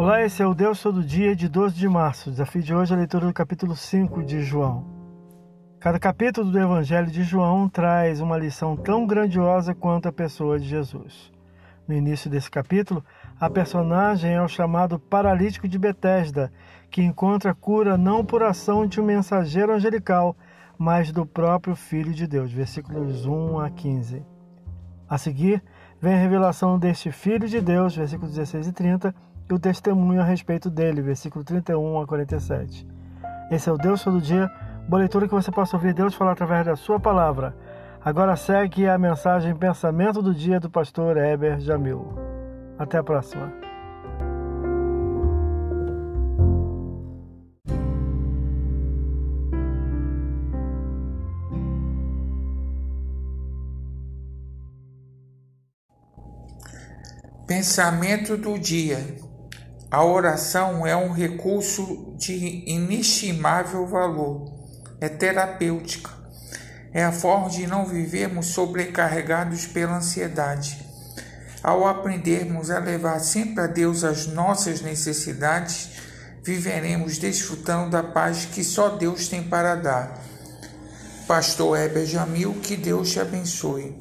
Olá, esse é o Deus Todo Dia de 12 de março. O desafio de hoje é a leitura do capítulo 5 de João. Cada capítulo do Evangelho de João traz uma lição tão grandiosa quanto a pessoa de Jesus. No início desse capítulo, a personagem é o chamado paralítico de Betesda, que encontra cura não por ação de um mensageiro angelical, mas do próprio Filho de Deus. Versículos 1 a 15. A seguir, vem a revelação deste Filho de Deus, versículos 16 e 30, e o testemunho a respeito dele, versículo 31 a 47. Esse é o Deus todo dia, boa leitura que você possa ouvir Deus falar através da sua palavra. Agora segue a mensagem Pensamento do Dia do pastor Heber Jamil. Até a próxima. Pensamento do dia. A oração é um recurso de inestimável valor. É terapêutica. É a forma de não vivermos sobrecarregados pela ansiedade. Ao aprendermos a levar sempre a Deus as nossas necessidades, viveremos desfrutando da paz que só Deus tem para dar. Pastor Heber Jamil, que Deus te abençoe.